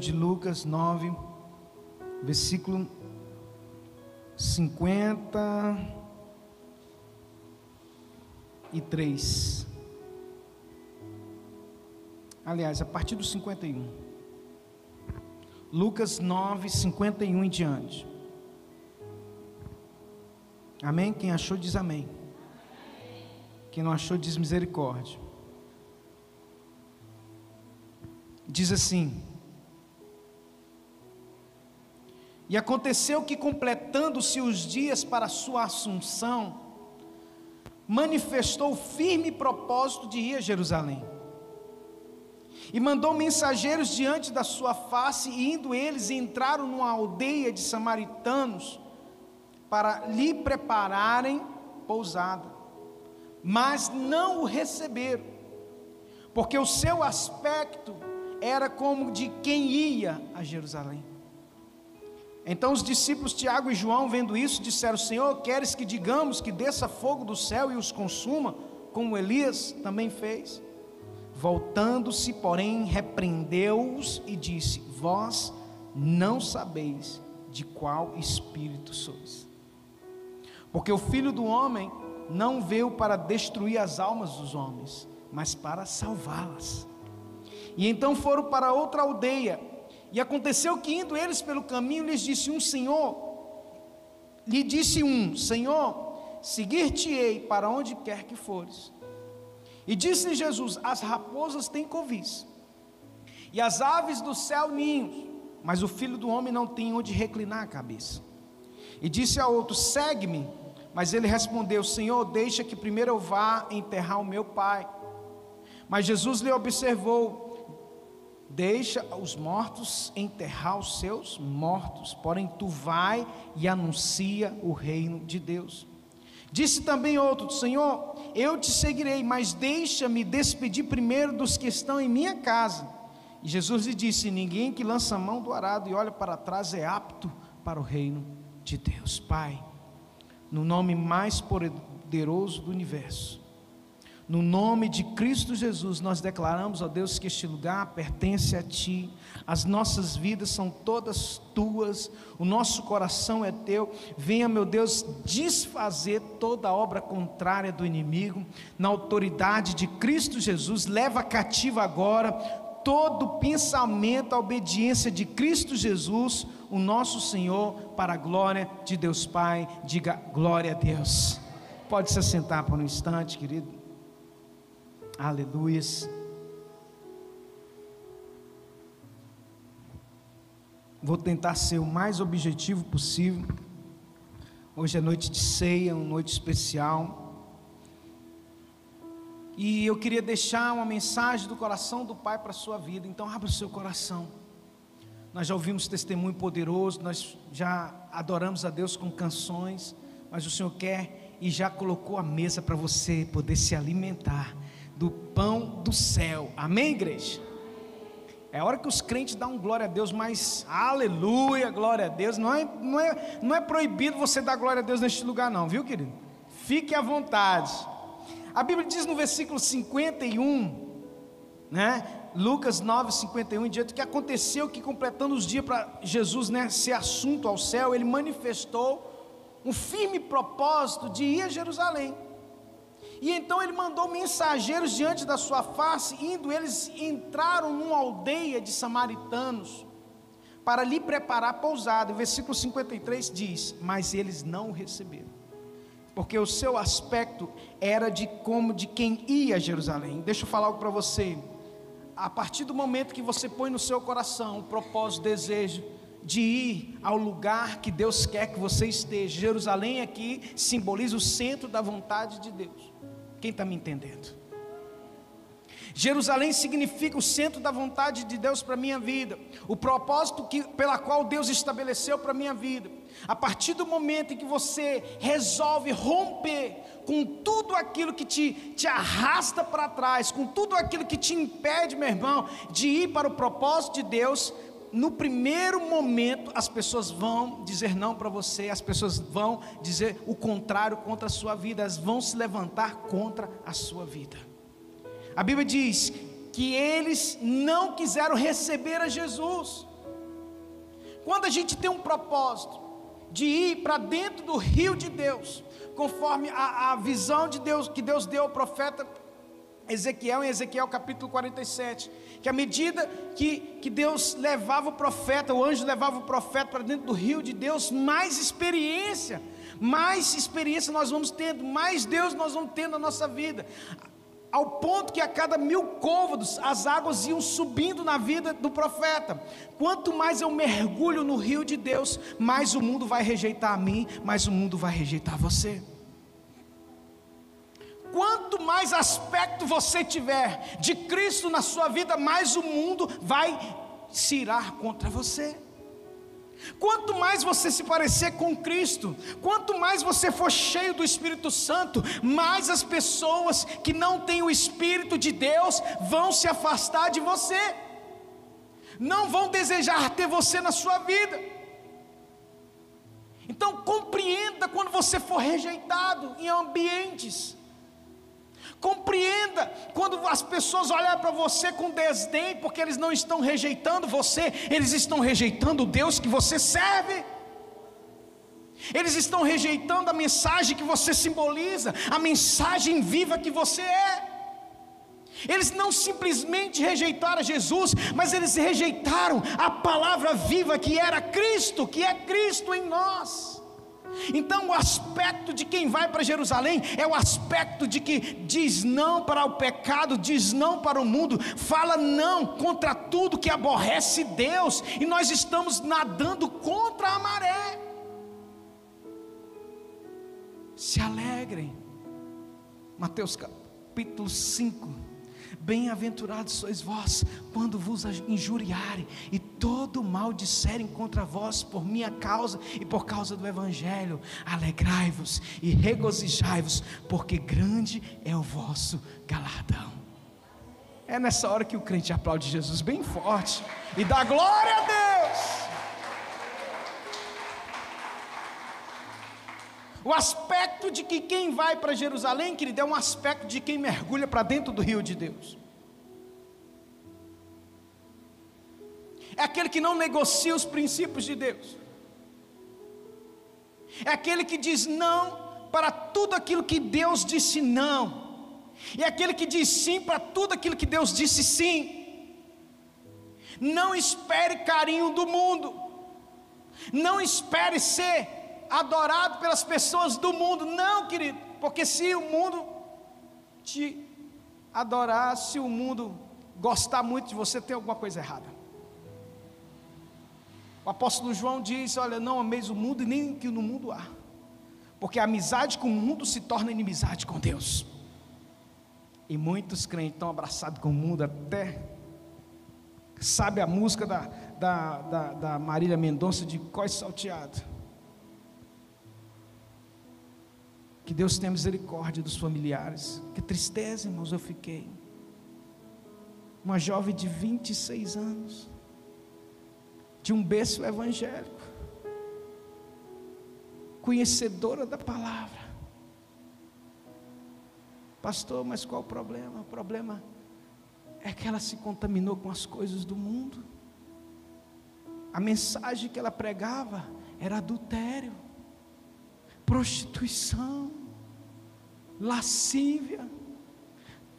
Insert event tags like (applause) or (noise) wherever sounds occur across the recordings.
de Lucas 9, versículo 53. Aliás, a partir do 51. Lucas 9, 51 em diante. Amém? Quem achou, diz amém. Quem não achou, diz misericórdia. Diz assim: E aconteceu que, completando-se os dias para sua assunção, manifestou firme propósito de ir a Jerusalém. E mandou mensageiros diante da sua face, e indo eles entraram numa aldeia de samaritanos para lhe prepararem pousada. Mas não o receberam, porque o seu aspecto era como de quem ia a Jerusalém. Então os discípulos Tiago e João, vendo isso, disseram: Senhor, queres que digamos que desça fogo do céu e os consuma, como Elias também fez? Voltando-se, porém, repreendeu-os e disse: Vós não sabeis de qual espírito sois. Porque o filho do homem não veio para destruir as almas dos homens, mas para salvá-las. E então foram para outra aldeia. E aconteceu que indo eles pelo caminho, lhes disse um Senhor, lhe disse um, Senhor, seguir-te-ei para onde quer que fores. E disse Jesus: As raposas têm covis, e as aves do céu ninhos, mas o filho do homem não tem onde reclinar a cabeça. E disse a outro: Segue-me. Mas ele respondeu: Senhor, deixa que primeiro eu vá enterrar o meu pai. Mas Jesus lhe observou: Deixa os mortos enterrar os seus mortos, porém tu vai e anuncia o reino de Deus. Disse também outro: Senhor, eu te seguirei, mas deixa-me despedir primeiro dos que estão em minha casa. E Jesus lhe disse: Ninguém que lança a mão do arado e olha para trás é apto para o reino de Deus. Pai, no nome mais poderoso do universo, no nome de Cristo Jesus, nós declaramos, ó Deus, que este lugar pertence a Ti, as nossas vidas são todas Tuas, o nosso coração é Teu. Venha, meu Deus, desfazer toda obra contrária do inimigo, na autoridade de Cristo Jesus, leva cativa agora todo pensamento à obediência de Cristo Jesus, o nosso Senhor, para a glória de Deus Pai. Diga glória a Deus. Pode se assentar por um instante, querido. Aleluias. Vou tentar ser o mais objetivo possível. Hoje é noite de ceia, uma noite especial. E eu queria deixar uma mensagem do coração do Pai para a sua vida. Então, abra o seu coração. Nós já ouvimos testemunho poderoso, nós já adoramos a Deus com canções, mas o Senhor quer e já colocou a mesa para você poder se alimentar do pão do céu. Amém, igreja? É hora que os crentes dão glória a Deus, mas aleluia, glória a Deus. Não é, não, é, não é proibido você dar glória a Deus neste lugar, não, viu, querido? Fique à vontade. A Bíblia diz no versículo 51, né? Lucas 9, 51 em diante, que aconteceu que completando os dias para Jesus né, ser assunto ao céu, ele manifestou um firme propósito de ir a Jerusalém. E então ele mandou mensageiros diante da sua face, indo eles entraram numa aldeia de samaritanos para lhe preparar pousada. O versículo 53 diz: "Mas eles não o receberam, porque o seu aspecto era de como de quem ia a Jerusalém". Deixa eu falar algo para você. A partir do momento que você põe no seu coração o propósito, o desejo de ir ao lugar que Deus quer que você esteja. Jerusalém aqui simboliza o centro da vontade de Deus. Quem está me entendendo? Jerusalém significa o centro da vontade de Deus para a minha vida, o propósito que, pela qual Deus estabeleceu para a minha vida. A partir do momento em que você resolve romper com tudo aquilo que te, te arrasta para trás, com tudo aquilo que te impede, meu irmão, de ir para o propósito de Deus, no primeiro momento as pessoas vão dizer não para você, as pessoas vão dizer o contrário contra a sua vida, elas vão se levantar contra a sua vida. A Bíblia diz que eles não quiseram receber a Jesus. Quando a gente tem um propósito de ir para dentro do rio de Deus, conforme a, a visão de Deus que Deus deu ao profeta Ezequiel, em Ezequiel capítulo 47, que à medida que, que Deus levava o profeta, o anjo levava o profeta para dentro do rio de Deus, mais experiência, mais experiência nós vamos tendo, mais Deus nós vamos tendo na nossa vida ao ponto que a cada mil côvados as águas iam subindo na vida do profeta. Quanto mais eu mergulho no rio de Deus, mais o mundo vai rejeitar a mim, mais o mundo vai rejeitar você. Quanto mais aspecto você tiver de Cristo na sua vida, mais o mundo vai se irar contra você. Quanto mais você se parecer com Cristo, quanto mais você for cheio do Espírito Santo, mais as pessoas que não têm o Espírito de Deus vão se afastar de você, não vão desejar ter você na sua vida. Então compreenda quando você for rejeitado em ambientes Compreenda quando as pessoas olham para você com desdém, porque eles não estão rejeitando você, eles estão rejeitando o Deus que você serve. Eles estão rejeitando a mensagem que você simboliza, a mensagem viva que você é. Eles não simplesmente rejeitaram Jesus, mas eles rejeitaram a palavra viva que era Cristo, que é Cristo em nós. Então, o aspecto de quem vai para Jerusalém é o aspecto de que diz não para o pecado, diz não para o mundo, fala não contra tudo que aborrece Deus, e nós estamos nadando contra a maré. Se alegrem, Mateus capítulo 5 Bem-aventurados sois vós, quando vos injuriarem e todo mal disserem contra vós por minha causa e por causa do Evangelho. Alegrai-vos e regozijai-vos, porque grande é o vosso galardão. É nessa hora que o crente aplaude Jesus bem forte e dá glória a Deus. O aspecto de que quem vai para Jerusalém, querido, é um aspecto de quem mergulha para dentro do rio de Deus. É aquele que não negocia os princípios de Deus. É aquele que diz não para tudo aquilo que Deus disse não. E é aquele que diz sim para tudo aquilo que Deus disse sim. Não espere carinho do mundo. Não espere ser adorado pelas pessoas do mundo. Não, querido, porque se o mundo te adorar, se o mundo gostar muito de você, tem alguma coisa errada. O apóstolo João diz: Olha, não ameis o mundo e nem o que no mundo há, porque a amizade com o mundo se torna inimizade com Deus. E muitos crentes estão abraçados com o mundo até. Sabe a música da, da, da, da Marília Mendonça de Cós Salteado? Que Deus tenha misericórdia dos familiares. Que tristeza, irmãos, eu fiquei. Uma jovem de 26 anos, de um berço evangélico, conhecedora da palavra. Pastor, mas qual o problema? O problema é que ela se contaminou com as coisas do mundo. A mensagem que ela pregava era adultério, prostituição lascívia,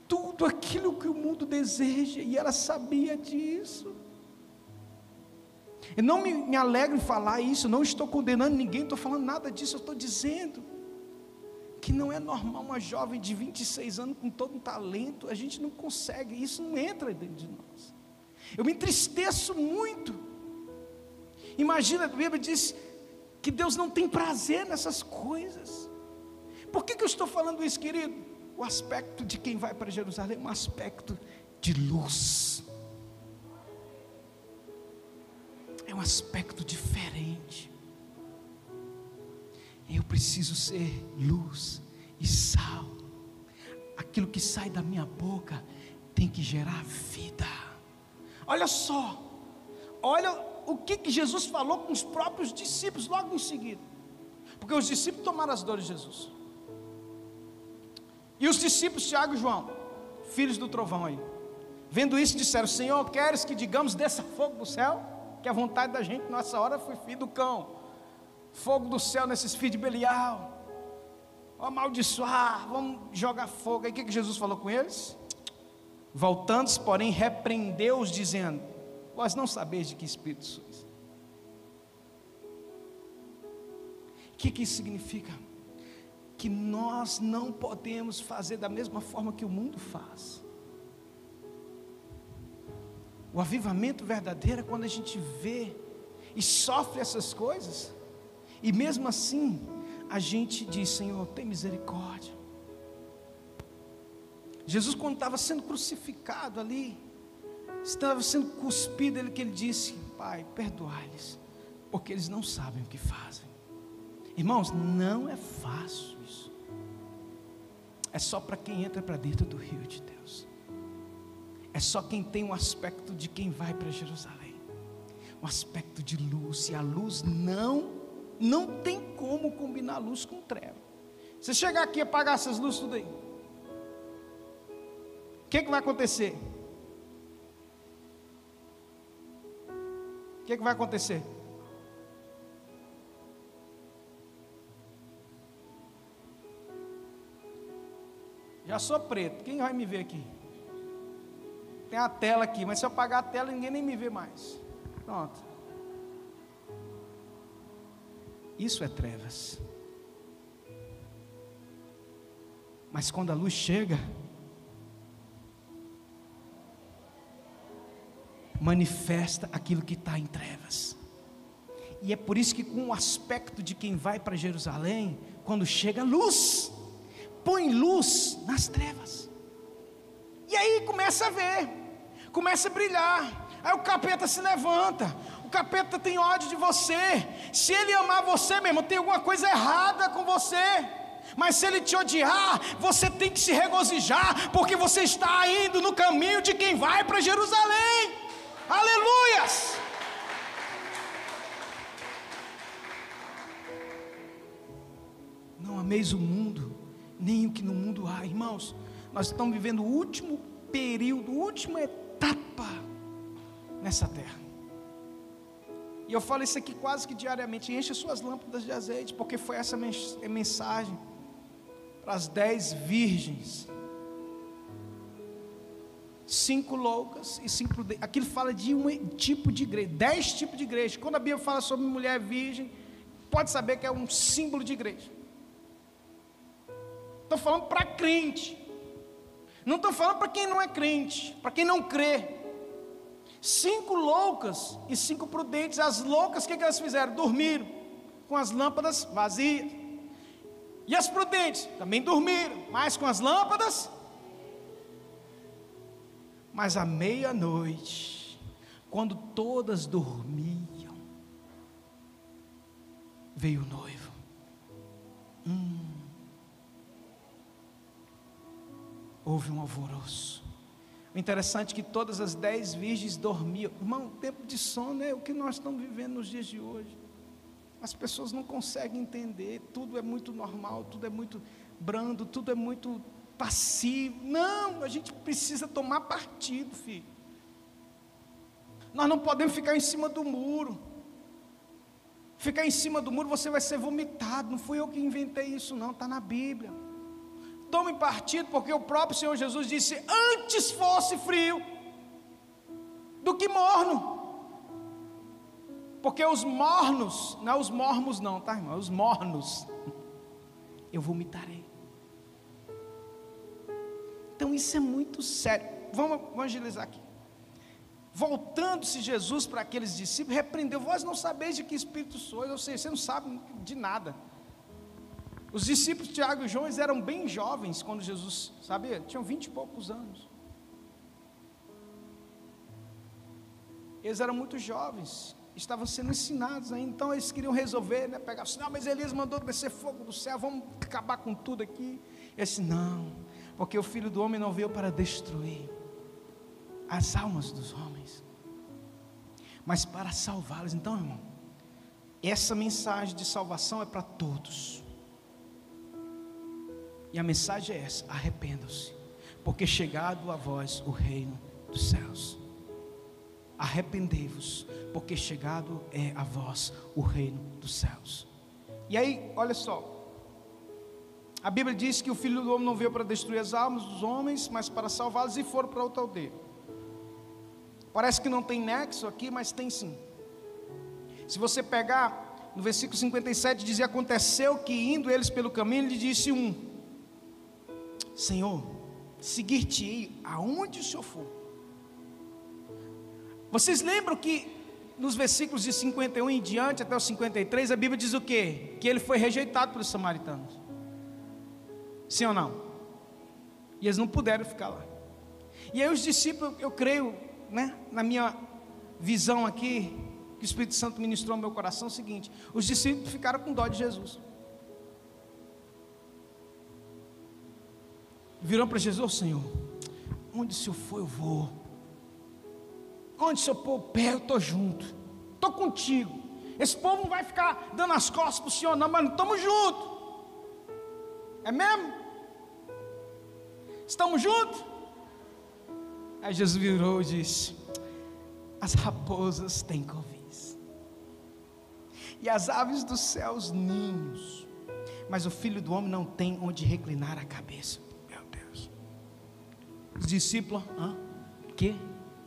tudo aquilo que o mundo deseja, e ela sabia disso. Eu não me, me alegro em falar isso, não estou condenando ninguém, estou falando nada disso, eu estou dizendo que não é normal uma jovem de 26 anos com todo um talento, a gente não consegue, isso não entra dentro de nós. Eu me entristeço muito. Imagina, a Bíblia diz que Deus não tem prazer nessas coisas. Por que, que eu estou falando isso, querido? O aspecto de quem vai para Jerusalém é um aspecto de luz. É um aspecto diferente. Eu preciso ser luz e sal. Aquilo que sai da minha boca tem que gerar vida. Olha só, olha o que, que Jesus falou com os próprios discípulos logo em seguida. Porque os discípulos tomaram as dores de Jesus. E os discípulos, Tiago e João, filhos do trovão aí, Vendo isso, disseram: Senhor, queres que digamos desça fogo do céu? Que a vontade da gente nessa hora foi filho do cão. Fogo do céu nesses filhos de Belial. Vamos amaldiçoar, vamos jogar fogo. Aí o que, que Jesus falou com eles? Voltando-se, porém, repreendeu-os, dizendo: Vós não sabeis de que espírito sois. O que, que isso significa? Que nós não podemos fazer da mesma forma que o mundo faz. O avivamento verdadeiro é quando a gente vê e sofre essas coisas, e mesmo assim, a gente diz: Senhor, tem misericórdia. Jesus, quando estava sendo crucificado ali, estava sendo cuspido, ele que ele disse: Pai, perdoai-lhes, porque eles não sabem o que fazem. Irmãos, não é fácil isso. É só para quem entra para dentro do rio de Deus. É só quem tem um aspecto de quem vai para Jerusalém. Um aspecto de luz. E a luz não, não tem como combinar luz com treva. Você chegar aqui e apagar essas luzes tudo aí. O que, que vai acontecer? O que, que vai acontecer? Já sou preto, quem vai me ver aqui? Tem a tela aqui, mas se eu apagar a tela, ninguém nem me vê mais. Pronto. Isso é trevas. Mas quando a luz chega, manifesta aquilo que está em trevas. E é por isso que, com o aspecto de quem vai para Jerusalém, quando chega luz, põe luz nas trevas. E aí começa a ver começa a brilhar. Aí o capeta se levanta. O capeta tem ódio de você. Se ele amar você, meu irmão, tem alguma coisa errada com você. Mas se ele te odiar, você tem que se regozijar, porque você está indo no caminho de quem vai para Jerusalém. Aleluias! Não ameis o mundo, nem o que no mundo há, irmãos. Nós estamos vivendo o último período, última etapa nessa terra. E eu falo isso aqui quase que diariamente. Enche suas lâmpadas de azeite, porque foi essa mensagem para as dez virgens. Cinco loucas e cinco. Aquilo fala de um tipo de igreja, dez tipos de igreja. Quando a Bíblia fala sobre mulher virgem, pode saber que é um símbolo de igreja. Estou falando para crente. Não estou falando para quem não é crente, para quem não crê. Cinco loucas e cinco prudentes. As loucas, o que, que elas fizeram? Dormiram com as lâmpadas vazias. E as prudentes também dormiram, mas com as lâmpadas. Mas à meia-noite, quando todas dormiam, veio o noivo. Hum. Houve um alvoroço. O interessante é que todas as dez virgens dormiam. Irmão, tempo de sono é o que nós estamos vivendo nos dias de hoje. As pessoas não conseguem entender, tudo é muito normal, tudo é muito brando, tudo é muito passivo. Não, a gente precisa tomar partido, filho. Nós não podemos ficar em cima do muro. Ficar em cima do muro, você vai ser vomitado. Não fui eu que inventei isso, não, está na Bíblia tome partido, porque o próprio Senhor Jesus disse: Antes fosse frio do que morno. Porque os mornos, não é os mormos, não, tá, irmão? Os mornos, (laughs) eu vomitarei. Então isso é muito sério. Vamos evangelizar aqui. Voltando-se Jesus para aqueles discípulos, repreendeu: Vós não sabeis de que espírito sois, ou seja, você não sabe de nada. Os discípulos Tiago e João eram bem jovens quando Jesus, sabia? Tinham vinte e poucos anos. Eles eram muito jovens, estavam sendo ensinados ainda, então eles queriam resolver, né? Pegar assim, não, mas Elias mandou descer fogo do céu, vamos acabar com tudo aqui. Ele disse, não, porque o filho do homem não veio para destruir as almas dos homens, mas para salvá-los. Então, irmão, essa mensagem de salvação é para todos. E a mensagem é essa: arrependam-se, porque chegado a vós o reino dos céus. Arrependei-vos, porque chegado é a vós o reino dos céus. E aí, olha só. A Bíblia diz que o filho do homem não veio para destruir as almas dos homens, mas para salvá-los e foram para outra aldeia. Parece que não tem nexo aqui, mas tem sim. Se você pegar no versículo 57, diz: Aconteceu que indo eles pelo caminho, lhe disse um: Senhor, seguir-te-ei aonde o Senhor for. Vocês lembram que nos versículos de 51 em diante até o 53, a Bíblia diz o quê? Que ele foi rejeitado pelos samaritanos. Sim ou não? E eles não puderam ficar lá. E aí os discípulos, eu creio, né, na minha visão aqui, que o Espírito Santo ministrou no meu coração, é o seguinte: os discípulos ficaram com dó de Jesus. Viram para Jesus, oh, Senhor, onde o Senhor for, eu vou. Onde o Senhor pôr o pé, eu estou junto. Estou contigo. Esse povo não vai ficar dando as costas para o Senhor, não, mas estamos juntos. É mesmo? Estamos juntos? Aí Jesus virou e disse: As raposas têm covis, e as aves dos céus ninhos, mas o filho do homem não tem onde reclinar a cabeça. Os discípulos, hã? Que?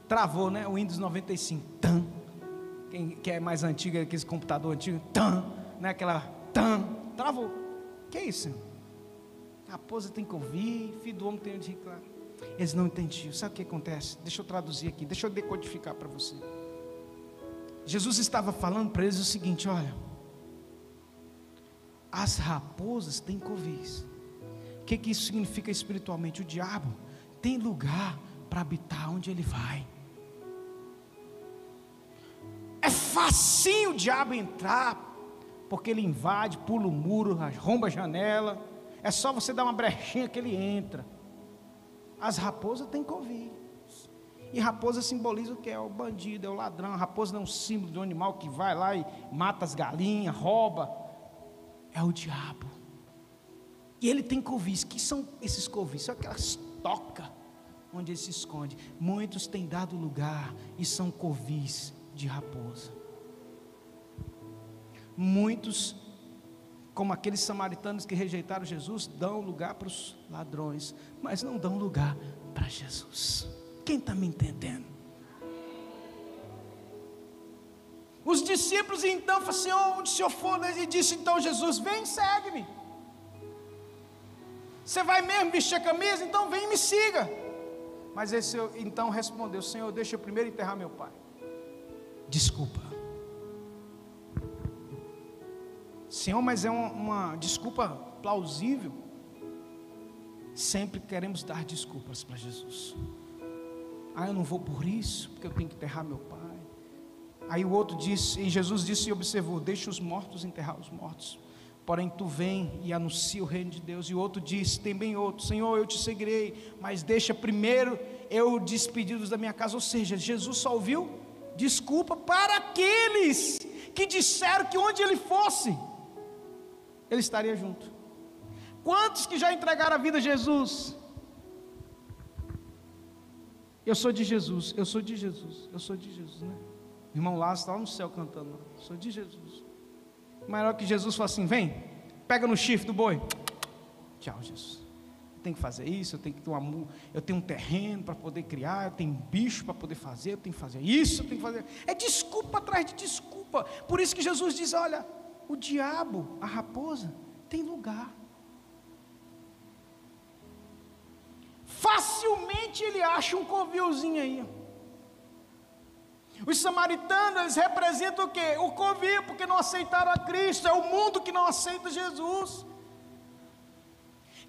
Travou, né? O Windows 95. Tam. Quem que é mais antigo, aquele computador antigo, tam, né? Aquela tam, travou. Que é isso? Raposa tem que ouvir, filho do homem tem onde reclinar. Eles não entendiam. Sabe o que acontece? Deixa eu traduzir aqui, deixa eu decodificar para você. Jesus estava falando para eles o seguinte: olha, as raposas têm covis. O que, que isso significa espiritualmente? O diabo tem lugar para habitar onde ele vai. É facinho o diabo entrar, porque ele invade, pula o muro, romba a janela. É só você dar uma brechinha que ele entra. As raposas têm Covid. E raposa simboliza o que? É o bandido, é o ladrão. A raposa não é um símbolo de um animal que vai lá e mata as galinhas, rouba. É o diabo. E ele tem covis. que são esses covis? São aquelas tocas onde ele se esconde. Muitos têm dado lugar e são covis de raposa. Muitos, como aqueles samaritanos que rejeitaram Jesus, dão lugar para os ladrões, mas não dão lugar para Jesus. Quem está me entendendo? Os discípulos então falaram assim: onde o senhor for? Ele disse então Jesus: vem, segue-me. Você vai mesmo vestir a camisa? Então vem e me siga. Mas esse então respondeu: Senhor, deixa eu primeiro enterrar meu pai. Desculpa. Senhor, mas é uma, uma desculpa plausível. Sempre queremos dar desculpas para Jesus. Ah, eu não vou por isso, porque eu tenho que enterrar meu pai. Aí o outro disse, e Jesus disse e observou: Deixa os mortos enterrar os mortos. Porém, tu vem e anuncia o reino de Deus. E outro disse: Tem bem outro, Senhor, eu te seguirei, mas deixa primeiro eu despedir-os da minha casa. Ou seja, Jesus só ouviu desculpa para aqueles que disseram que onde ele fosse, ele estaria junto. Quantos que já entregaram a vida a Jesus? Eu sou de Jesus, eu sou de Jesus, eu sou de Jesus, né? Irmão Lázaro está lá no céu cantando, eu sou de Jesus. Maior que Jesus fala assim: vem, pega no chifre do boi. Tchau, Jesus. Eu tenho que fazer isso, eu tenho que ter um eu tenho um terreno para poder criar, eu tenho bicho para poder fazer, eu tenho que fazer isso, eu tenho que fazer. É desculpa atrás de desculpa. Por isso que Jesus diz: olha, o diabo, a raposa, tem lugar. Facilmente ele acha um covilzinho aí. Os samaritanos, representam o quê? O covil, porque não aceitaram a Cristo. É o mundo que não aceita Jesus.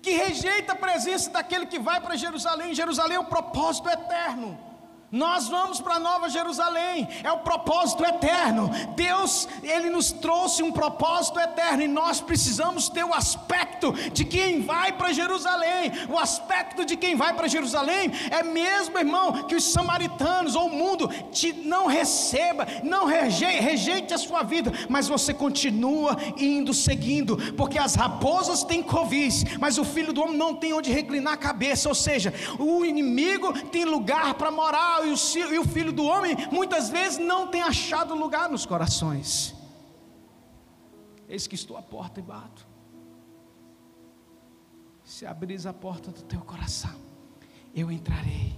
Que rejeita a presença daquele que vai para Jerusalém. Jerusalém é o propósito eterno. Nós vamos para Nova Jerusalém, é o propósito eterno. Deus, Ele nos trouxe um propósito eterno e nós precisamos ter o aspecto de quem vai para Jerusalém. O aspecto de quem vai para Jerusalém é mesmo, irmão, que os samaritanos ou o mundo te não receba, não rejeite, rejeite a sua vida, mas você continua indo, seguindo, porque as raposas têm covis, mas o filho do homem não tem onde reclinar a cabeça, ou seja, o inimigo tem lugar para morar e o, filho do homem muitas vezes não tem achado lugar nos corações. Eis que estou à porta e bato. Se abris a porta do teu coração, eu entrarei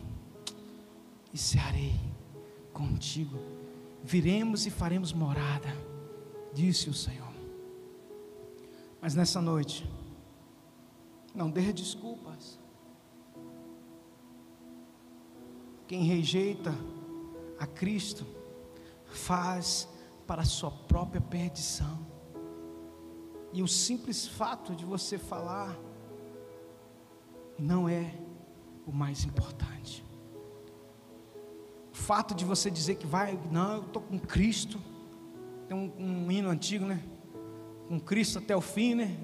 e cearei contigo. Viremos e faremos morada, disse o Senhor. Mas nessa noite, não dê desculpas. Quem rejeita a Cristo faz para a sua própria perdição. E o simples fato de você falar não é o mais importante. O fato de você dizer que vai, não, eu estou com Cristo. Tem um, um, hino antigo, né? Com Cristo até o fim, né?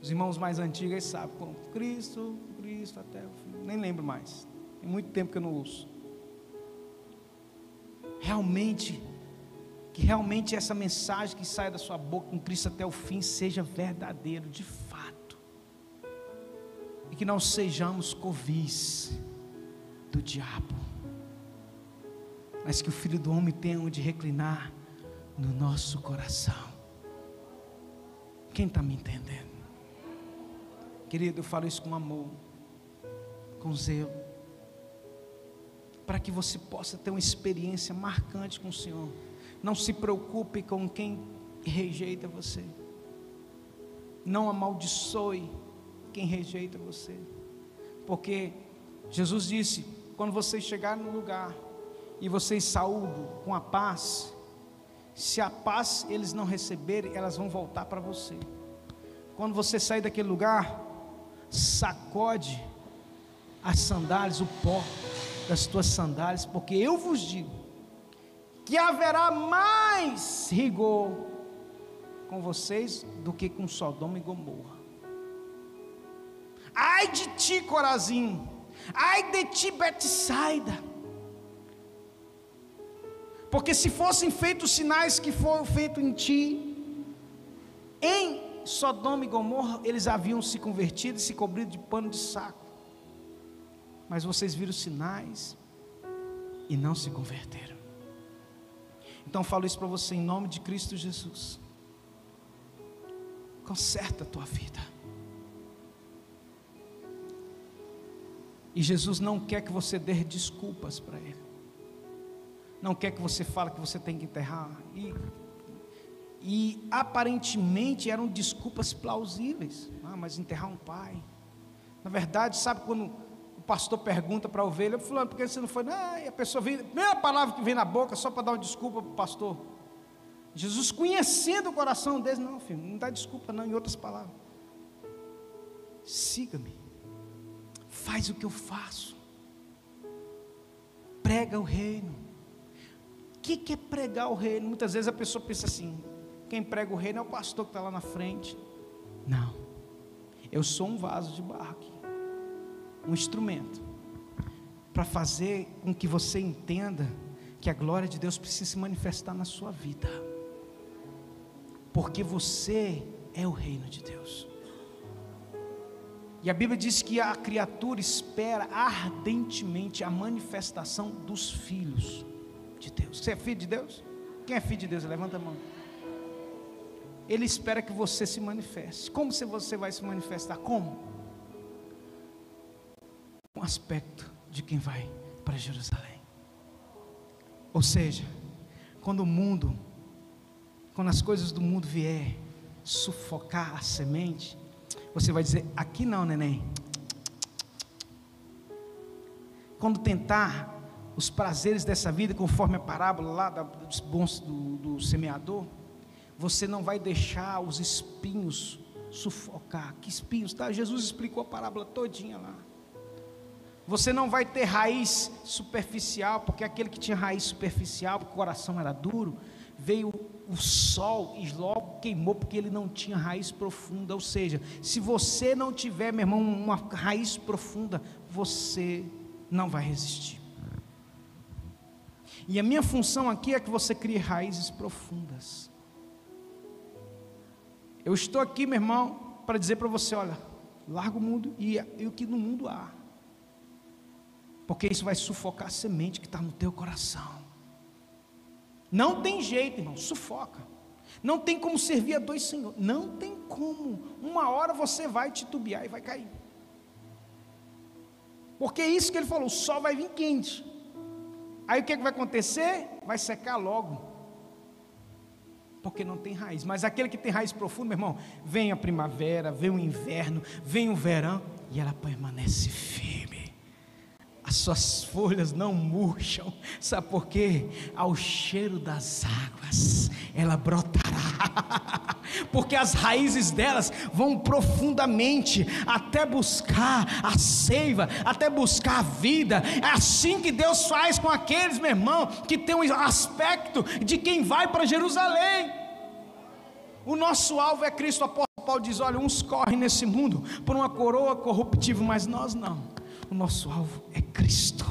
Os irmãos mais antigos aí sabem, com Cristo, Cristo até o fim. Nem lembro mais. Tem muito tempo que eu não ouço. Realmente, que realmente essa mensagem que sai da sua boca com Cristo até o fim seja verdadeiro, de fato. E que não sejamos covis do diabo. Mas que o Filho do Homem tenha onde reclinar no nosso coração. Quem está me entendendo? Querido, eu falo isso com amor, com zelo para que você possa ter uma experiência marcante com o Senhor. Não se preocupe com quem rejeita você. Não amaldiçoe quem rejeita você. Porque Jesus disse: quando vocês chegarem no lugar e vocês saúdam com a paz, se a paz eles não receberem, elas vão voltar para você. Quando você sair daquele lugar, sacode as sandálias, o pó das tuas sandálias, porque eu vos digo que haverá mais rigor com vocês do que com Sodoma e Gomorra. Ai de ti, Corazim, ai de ti, Betsaida. Porque se fossem feitos os sinais que foram feitos em ti, em Sodoma e Gomorra, eles haviam se convertido e se cobrido de pano de saco mas vocês viram sinais e não se converteram. Então falo isso para você em nome de Cristo Jesus. Conserta a tua vida. E Jesus não quer que você dê desculpas para Ele. Não quer que você fale que você tem que enterrar. E, e aparentemente eram desculpas plausíveis. Ah, mas enterrar um pai. Na verdade, sabe quando pastor pergunta para a ovelha, fulano, por que você não foi? Não, e a pessoa vem, a primeira palavra que vem na boca só para dar uma desculpa para o pastor. Jesus conhecendo o coração deles, não, filho, não dá desculpa não, em outras palavras. Siga-me. Faz o que eu faço. Prega o reino. O que, que é pregar o reino? Muitas vezes a pessoa pensa assim: quem prega o reino é o pastor que está lá na frente. Não. Eu sou um vaso de barro aqui um instrumento para fazer com que você entenda que a glória de Deus precisa se manifestar na sua vida, porque você é o reino de Deus. E a Bíblia diz que a criatura espera ardentemente a manifestação dos filhos de Deus. Você é filho de Deus? Quem é filho de Deus? Levanta a mão. Ele espera que você se manifeste. Como você vai se manifestar? Como? Um aspecto de quem vai para Jerusalém. Ou seja, quando o mundo, quando as coisas do mundo vier sufocar a semente, você vai dizer: aqui não, neném. Quando tentar os prazeres dessa vida, conforme a parábola lá dos bons do, do semeador, você não vai deixar os espinhos sufocar. Que espinhos, tá? Jesus explicou a parábola todinha lá. Você não vai ter raiz superficial, porque aquele que tinha raiz superficial, porque o coração era duro, veio o sol e logo queimou, porque ele não tinha raiz profunda. Ou seja, se você não tiver, meu irmão, uma raiz profunda, você não vai resistir. E a minha função aqui é que você crie raízes profundas. Eu estou aqui, meu irmão, para dizer para você: olha, larga o mundo e, e o que no mundo há. Porque isso vai sufocar a semente que está no teu coração. Não tem jeito, irmão, sufoca. Não tem como servir a dois senhores. Não tem como. Uma hora você vai titubear e vai cair. Porque é isso que ele falou: o sol vai vir quente. Aí o que, é que vai acontecer? Vai secar logo. Porque não tem raiz. Mas aquele que tem raiz profunda, meu irmão, vem a primavera, vem o inverno, vem o verão, e ela permanece firme. As suas folhas não murcham. Sabe por quê? Ao cheiro das águas, ela brotará. (laughs) porque as raízes delas vão profundamente até buscar a seiva, até buscar a vida. É assim que Deus faz com aqueles, meu irmão, que tem um aspecto de quem vai para Jerusalém. O nosso alvo é Cristo. O apóstolo Paulo diz: olha, uns correm nesse mundo por uma coroa corruptível, mas nós não. O nosso alvo é Cristo.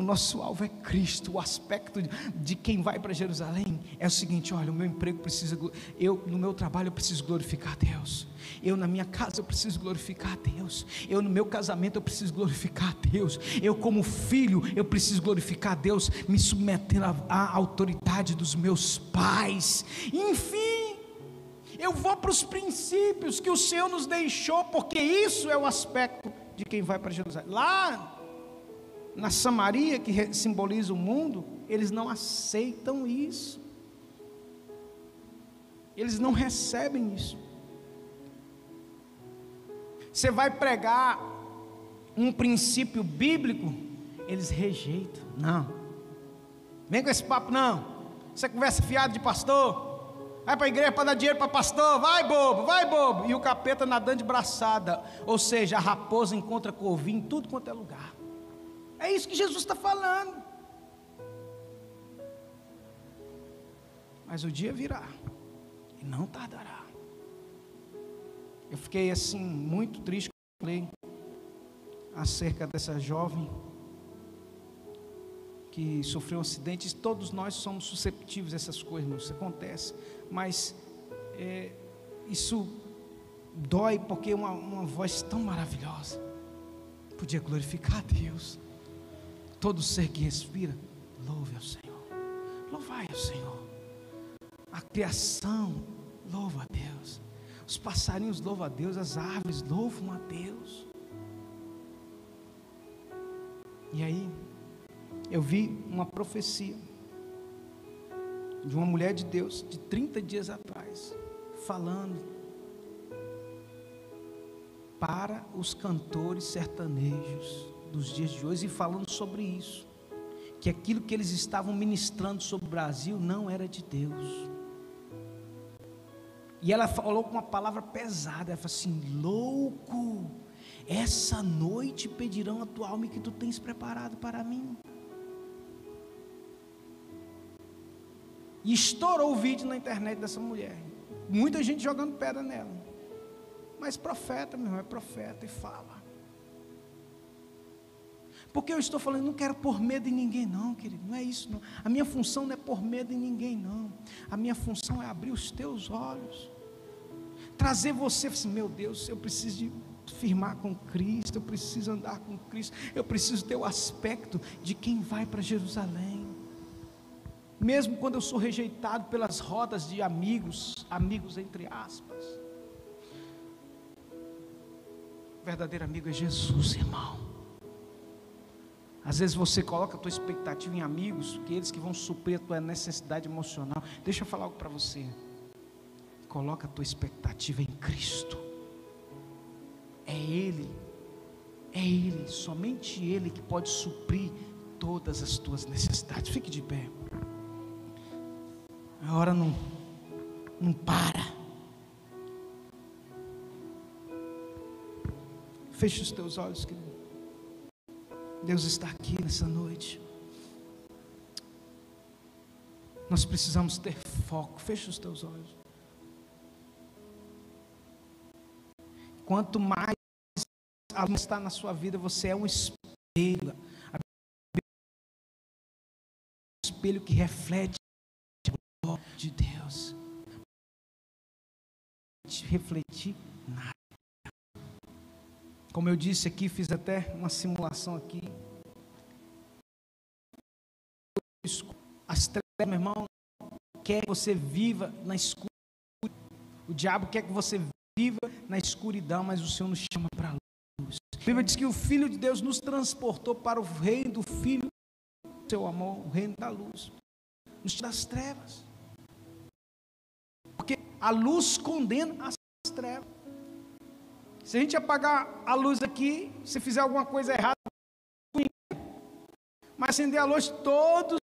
O nosso alvo é Cristo. O aspecto de quem vai para Jerusalém é o seguinte: olha, o meu emprego precisa, eu no meu trabalho eu preciso glorificar a Deus. Eu na minha casa eu preciso glorificar a Deus. Eu no meu casamento eu preciso glorificar a Deus. Eu como filho eu preciso glorificar a Deus, me submetendo à autoridade dos meus pais. Enfim, eu vou para os princípios que o Senhor nos deixou, porque isso é o aspecto de quem vai para Jerusalém. Lá na Samaria, que simboliza o mundo, eles não aceitam isso. Eles não recebem isso. Você vai pregar um princípio bíblico, eles rejeitam. Não. Vem com esse papo, não. Você conversa fiado de pastor. Vai para a igreja para dar dinheiro para pastor. Vai, bobo, vai, bobo. E o capeta nadando de braçada. Ou seja, a raposa encontra corvinho em tudo quanto é lugar. É isso que Jesus está falando. Mas o dia virá e não tardará. Eu fiquei assim muito triste quando falei acerca dessa jovem que sofreu um acidente. Todos nós somos susceptíveis a essas coisas, isso acontece. Mas é, isso dói porque uma, uma voz tão maravilhosa podia glorificar a Deus. Todo ser que respira, louve ao Senhor. Louvai ao Senhor. A criação louva a Deus. Os passarinhos louvam a Deus, as árvores louvam a Deus. E aí, eu vi uma profecia de uma mulher de Deus de 30 dias atrás, falando para os cantores sertanejos dos dias de hoje e falando sobre isso. Que aquilo que eles estavam ministrando sobre o Brasil não era de Deus. E ela falou com uma palavra pesada, ela falou assim: louco, essa noite pedirão a tua alma que tu tens preparado para mim. E estourou o vídeo na internet dessa mulher. Muita gente jogando pedra nela. Mas profeta, meu irmão, é profeta e fala. Porque eu estou falando, não quero pôr medo em ninguém, não, querido. Não é isso, não. A minha função não é pôr medo em ninguém, não. A minha função é abrir os teus olhos. Trazer você, assim, meu Deus, eu preciso de firmar com Cristo, eu preciso andar com Cristo, eu preciso ter o aspecto de quem vai para Jerusalém. Mesmo quando eu sou rejeitado pelas rodas de amigos, amigos entre aspas. O verdadeiro amigo é Jesus, irmão. Às vezes você coloca a tua expectativa em amigos, que eles que vão suprir a tua necessidade emocional. Deixa eu falar algo para você. Coloca a tua expectativa em Cristo. É Ele, é Ele, somente Ele que pode suprir todas as tuas necessidades. Fique de pé. A hora não, não para. Feche os teus olhos, querido. Deus está aqui nessa noite. Nós precisamos ter foco. Feche os teus olhos. Quanto mais a luz está na sua vida, você é um espelho. Um espelho que reflete de Deus. Refletir nada. Como eu disse aqui, fiz até uma simulação aqui. As trevas, meu irmão, quer que você viva na escuridão. O diabo quer que você viva na escuridão, mas o Senhor nos chama para a luz. A Bíblia diz que o Filho de Deus nos transportou para o reino do Filho seu amor, o reino da luz, nos das trevas. A luz condena as trevas. Se a gente apagar a luz aqui, se fizer alguma coisa errada, mas acender a luz, todos